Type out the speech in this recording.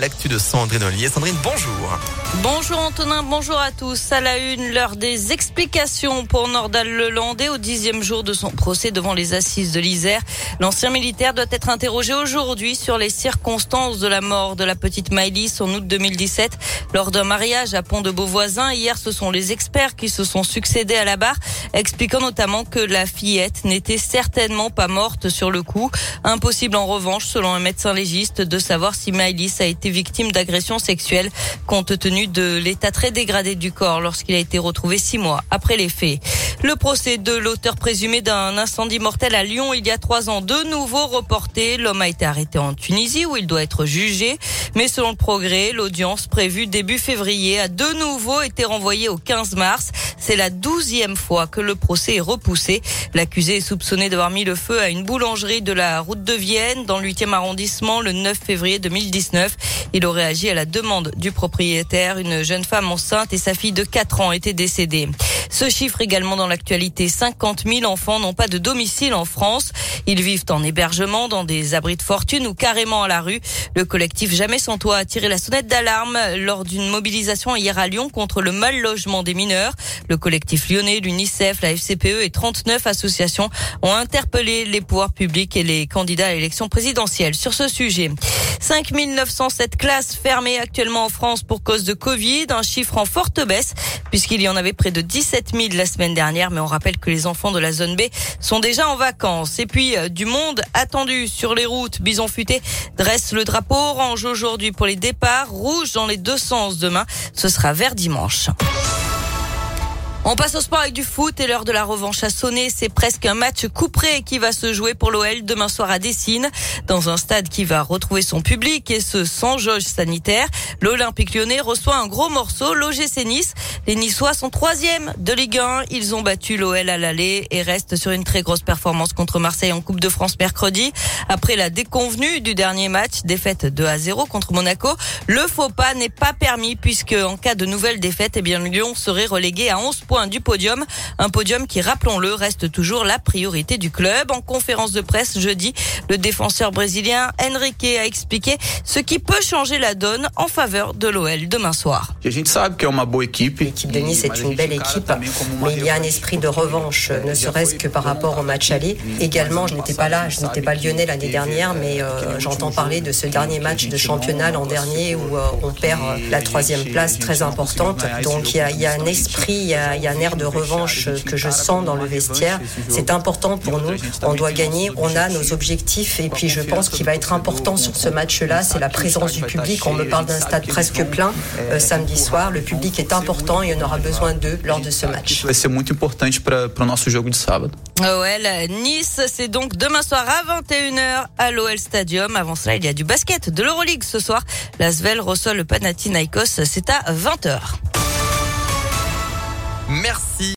l'actu de Sandrine Ollier. Sandrine, bonjour. Bonjour Antonin, bonjour à tous. À la une, l'heure des explications pour Nordal Lelandais au dixième jour de son procès devant les assises de l'Isère. L'ancien militaire doit être interrogé aujourd'hui sur les circonstances de la mort de la petite Maïlis en août 2017 lors d'un mariage à Pont de Beauvoisin. Hier, ce sont les experts qui se sont succédés à la barre, expliquant notamment que la fillette n'était certainement pas morte sur le coup. Impossible en revanche, selon un médecin légiste, de savoir si Maïlis a été victime d'agression sexuelle compte tenu de l'état très dégradé du corps lorsqu'il a été retrouvé six mois après les faits. Le procès de l'auteur présumé d'un incendie mortel à Lyon il y a trois ans, de nouveau reporté. L'homme a été arrêté en Tunisie où il doit être jugé. Mais selon le progrès, l'audience prévue début février a de nouveau été renvoyée au 15 mars. C'est la douzième fois que le procès est repoussé. L'accusé est soupçonné d'avoir mis le feu à une boulangerie de la route de Vienne dans 8e arrondissement le 9 février 2019. Il aurait agi à la demande du propriétaire. Une jeune femme enceinte et sa fille de 4 ans étaient décédées. Ce chiffre également dans l'actualité. 50 000 enfants n'ont pas de domicile en France. Ils vivent en hébergement dans des abris de fortune ou carrément à la rue. Le collectif Jamais sans toit a tiré la sonnette d'alarme lors d'une mobilisation hier à Lyon contre le mal logement des mineurs. Le collectif lyonnais, l'UNICEF, la FCPE et 39 associations ont interpellé les pouvoirs publics et les candidats à l'élection présidentielle sur ce sujet. 5 907 classes fermées actuellement en France pour cause de Covid, un chiffre en forte baisse puisqu'il y en avait près de 17 000 la semaine dernière. Mais on rappelle que les enfants de la zone B sont déjà en vacances. Et puis, euh, du monde attendu sur les routes. Bison Futé dresse le drapeau orange aujourd'hui pour les départs, rouge dans les deux sens demain. Ce sera vert dimanche. On passe au sport avec du foot et l'heure de la revanche a sonné. C'est presque un match couperé qui va se jouer pour l'OL demain soir à Dessine, dans un stade qui va retrouver son public et ce sans jauge sanitaire. L'Olympique lyonnais reçoit un gros morceau, l'OGC Nice. Les Niçois sont troisième de Ligue 1. Ils ont battu l'OL à l'aller et restent sur une très grosse performance contre Marseille en Coupe de France mercredi. Après la déconvenue du dernier match, défaite 2 à 0 contre Monaco, le faux pas n'est pas permis puisque en cas de nouvelle défaite, eh bien Lyon serait relégué à 11 points du podium. Un podium qui, rappelons-le, reste toujours la priorité du club. En conférence de presse jeudi, le défenseur brésilien Enrique a expliqué ce qui peut changer la donne en faveur de l'OL demain soir. L'équipe de Nice est une belle équipe, mais il y a un esprit de revanche, ne serait-ce que par rapport au match aller. Également, je n'étais pas là, je n'étais pas lyonnais l'année dernière, mais euh, j'entends parler de ce dernier match de championnat l'an dernier où euh, on perd la troisième place très importante. Donc il y a, il y a un esprit, il y il y a un air de revanche que je sens dans le vestiaire. C'est important pour nous. On doit gagner. On a nos objectifs. Et puis, je pense qu'il va être important sur ce match-là, c'est la présence du public. On me parle d'un stade presque plein euh, samedi soir. Le public est important et on aura besoin d'eux lors de ce match. Vai ser muito importante para o nosso jogo de sábado. OL Nice, c'est donc demain soir à 21h à l'OL Stadium. Avant cela, il y a du basket de l'Euroleague ce soir. L'Asvel reçoit le Panathinaikos, c'est à 20h. Merci.